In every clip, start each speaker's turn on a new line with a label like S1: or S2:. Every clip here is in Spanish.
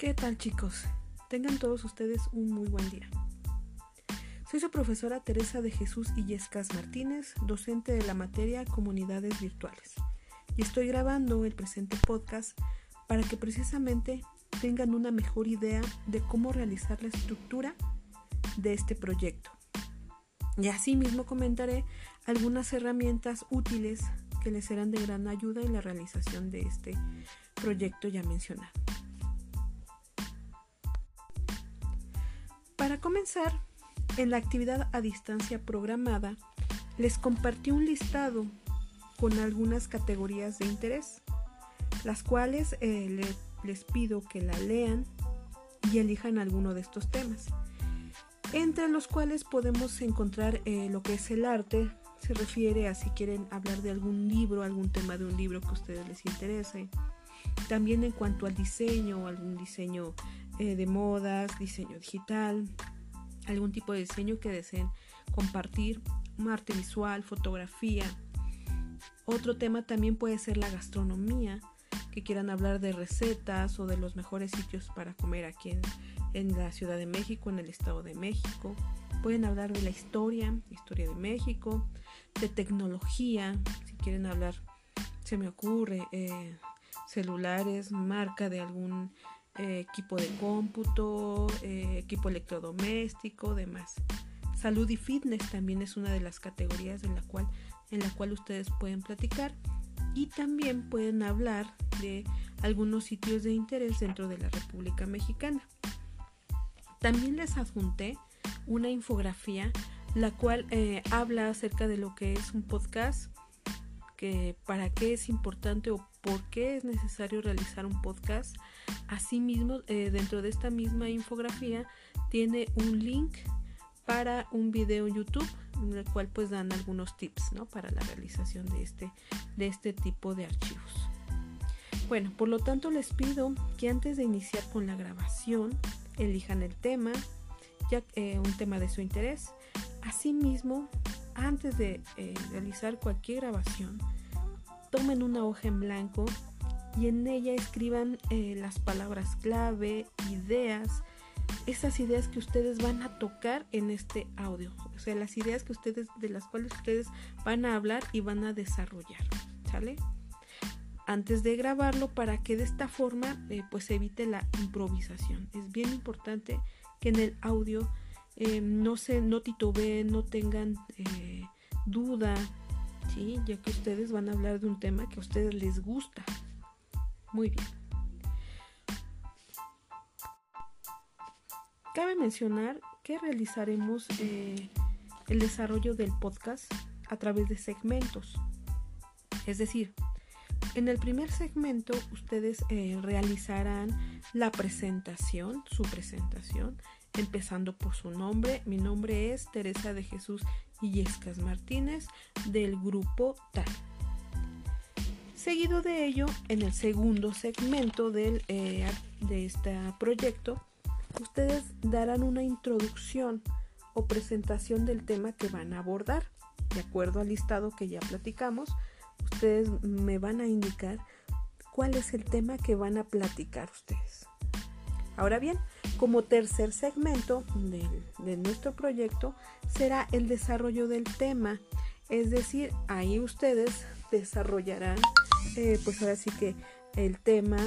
S1: ¿Qué tal chicos? Tengan todos ustedes un muy buen día. Soy su profesora Teresa de Jesús Illescas Martínez, docente de la materia Comunidades Virtuales, y estoy grabando el presente podcast para que precisamente tengan una mejor idea de cómo realizar la estructura de este proyecto. Y asimismo comentaré algunas herramientas útiles que les serán de gran ayuda en la realización de este proyecto ya mencionado. Para comenzar, en la actividad a distancia programada, les compartí un listado con algunas categorías de interés, las cuales eh, les pido que la lean y elijan alguno de estos temas, entre los cuales podemos encontrar eh, lo que es el arte, se refiere a si quieren hablar de algún libro, algún tema de un libro que a ustedes les interese, también en cuanto al diseño, algún diseño eh, de modas, diseño digital, algún tipo de diseño que deseen compartir, un arte visual, fotografía. Otro tema también puede ser la gastronomía, que quieran hablar de recetas o de los mejores sitios para comer aquí en, en la Ciudad de México, en el Estado de México. Pueden hablar de la historia, historia de México, de tecnología, si quieren hablar, se me ocurre, eh, celulares, marca de algún eh, equipo de cómputo, eh, equipo electrodoméstico, demás. Salud y fitness también es una de las categorías en la cual, en la cual ustedes pueden platicar y también pueden hablar de algunos sitios de interés dentro de la República Mexicana. También les adjunté una infografía la cual eh, habla acerca de lo que es un podcast, para qué es importante o por qué es necesario realizar un podcast. Asimismo, eh, dentro de esta misma infografía tiene un link para un video en YouTube en el cual pues dan algunos tips ¿no? para la realización de este, de este tipo de archivos. Bueno, por lo tanto les pido que antes de iniciar con la grabación elijan el tema, ya eh, un tema de su interés. Asimismo, antes de eh, realizar cualquier grabación, tomen una hoja en blanco y en ella escriban eh, las palabras clave, ideas, esas ideas que ustedes van a tocar en este audio, o sea, las ideas que ustedes, de las cuales ustedes van a hablar y van a desarrollar, ¿sale? Antes de grabarlo para que de esta forma eh, pues evite la improvisación. Es bien importante que en el audio no se no titubeen, no tengan duda, ya que ustedes van a hablar de un tema que a ustedes les gusta. Muy bien. Cabe mencionar que realizaremos eh, el desarrollo del podcast a través de segmentos. Es decir, en el primer segmento ustedes eh, realizarán la presentación, su presentación, empezando por su nombre. Mi nombre es Teresa de Jesús Illescas Martínez del grupo TAL. Seguido de ello, en el segundo segmento del, eh, de este proyecto, ustedes darán una introducción o presentación del tema que van a abordar. De acuerdo al listado que ya platicamos, ustedes me van a indicar cuál es el tema que van a platicar ustedes. Ahora bien, como tercer segmento de, nuestro proyecto será el desarrollo del tema, es decir, ahí ustedes desarrollarán, eh, pues ahora sí que el tema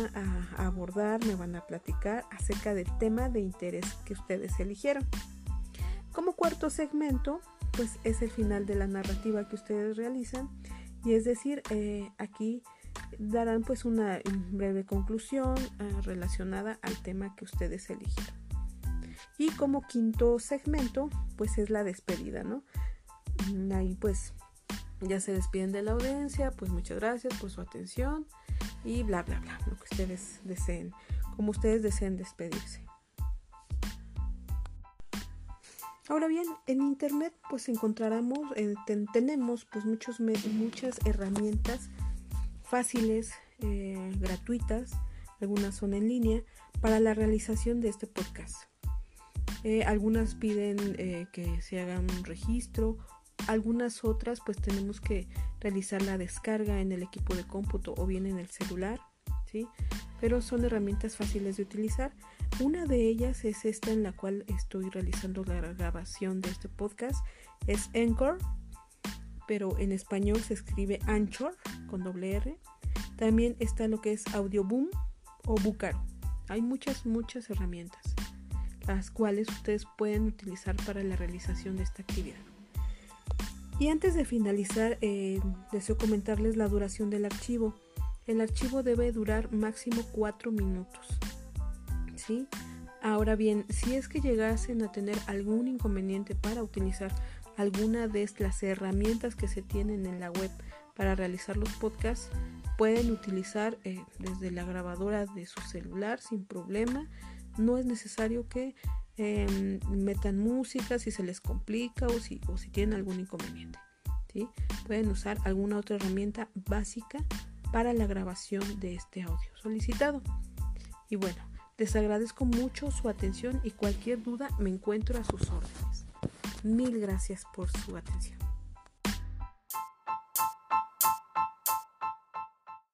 S1: a, abordar, me van a platicar acerca del tema de interés que ustedes eligieron. Como cuarto segmento, pues es el final de la narrativa que ustedes realizan y es decir, eh, aquí darán pues una breve conclusión ah, relacionada al tema que ustedes eligieron. Y como quinto segmento, pues es la despedida, ¿no? Mm, ahí pues ya se despiden de la audiencia, pues muchas gracias por su atención y bla, bla, bla, lo que ustedes deseen, como ustedes deseen despedirse. Ahora bien, en internet pues encontraremos, eh, tenemos pues muchos, muchas herramientas fáciles, eh, gratuitas, algunas son en línea, para la realización de este podcast. Eh, algunas piden eh, que se haga un registro, algunas otras pues tenemos que realizar la descarga en el equipo de cómputo o bien en el celular, ¿sí? pero son herramientas fáciles de utilizar. Una de ellas es esta en la cual estoy realizando la grabación de este podcast. Es Anchor, pero en español se escribe Anchor con doble R. También está lo que es Audioboom o Bucaro. Hay muchas, muchas herramientas, las cuales ustedes pueden utilizar para la realización de esta actividad. Y antes de finalizar, eh, deseo comentarles la duración del archivo. El archivo debe durar máximo 4 minutos. ¿sí? Ahora bien, si es que llegasen a tener algún inconveniente para utilizar alguna de las herramientas que se tienen en la web para realizar los podcasts, pueden utilizar eh, desde la grabadora de su celular sin problema. No es necesario que em, metan música si se les complica o si, o si tienen algún inconveniente. ¿sí? Pueden usar alguna otra herramienta básica para la grabación de este audio solicitado. Y bueno, les agradezco mucho su atención y cualquier duda me encuentro a sus órdenes. Mil gracias por su atención.